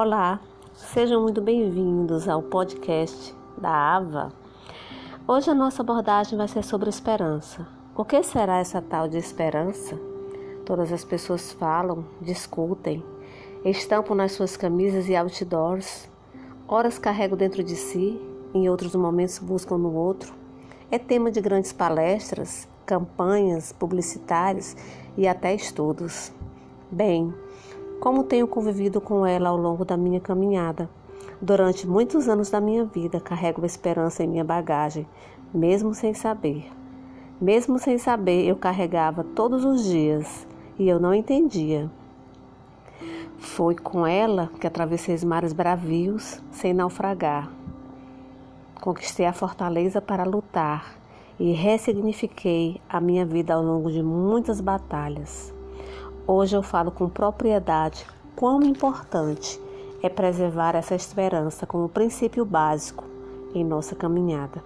Olá, sejam muito bem-vindos ao podcast da AVA. Hoje a nossa abordagem vai ser sobre esperança. O que será essa tal de esperança? Todas as pessoas falam, discutem, estampam nas suas camisas e outdoors, horas carregam dentro de si, em outros momentos buscam no outro. É tema de grandes palestras, campanhas publicitárias e até estudos. Bem, como tenho convivido com ela ao longo da minha caminhada. Durante muitos anos da minha vida, carrego a esperança em minha bagagem, mesmo sem saber. Mesmo sem saber, eu carregava todos os dias e eu não entendia. Foi com ela que atravessei os mares bravios sem naufragar. Conquistei a fortaleza para lutar e ressignifiquei a minha vida ao longo de muitas batalhas. Hoje eu falo com propriedade quão importante é preservar essa esperança como princípio básico em nossa caminhada.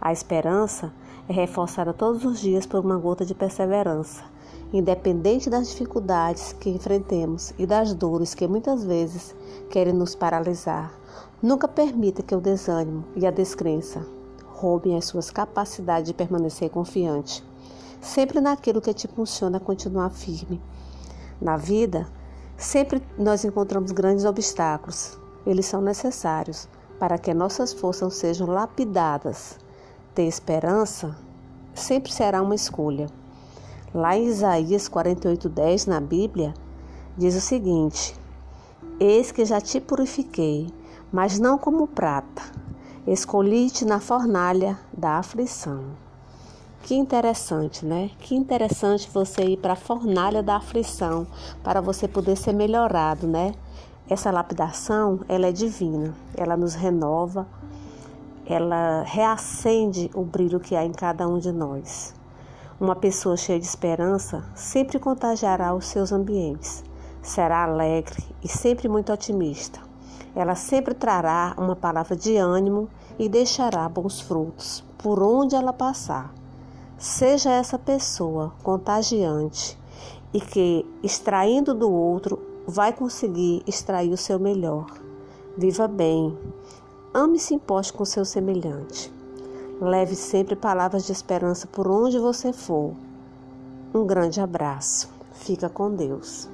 A esperança é reforçada todos os dias por uma gota de perseverança, independente das dificuldades que enfrentemos e das dores que muitas vezes querem nos paralisar. Nunca permita que o desânimo e a descrença roubem as suas capacidades de permanecer confiante, sempre naquilo que te impulsiona a continuar firme na vida, sempre nós encontramos grandes obstáculos. Eles são necessários para que nossas forças sejam lapidadas. Ter esperança sempre será uma escolha. Lá em Isaías 48:10 na Bíblia, diz o seguinte: Eis que já te purifiquei, mas não como prata. Escolhi-te na fornalha da aflição. Que interessante, né? Que interessante você ir para a fornalha da aflição para você poder ser melhorado, né? Essa lapidação, ela é divina. Ela nos renova, ela reacende o brilho que há em cada um de nós. Uma pessoa cheia de esperança sempre contagiará os seus ambientes. Será alegre e sempre muito otimista. Ela sempre trará uma palavra de ânimo e deixará bons frutos por onde ela passar. Seja essa pessoa contagiante e que, extraindo do outro, vai conseguir extrair o seu melhor. Viva bem, ame e se importe com seu semelhante. Leve sempre palavras de esperança por onde você for. Um grande abraço. Fica com Deus.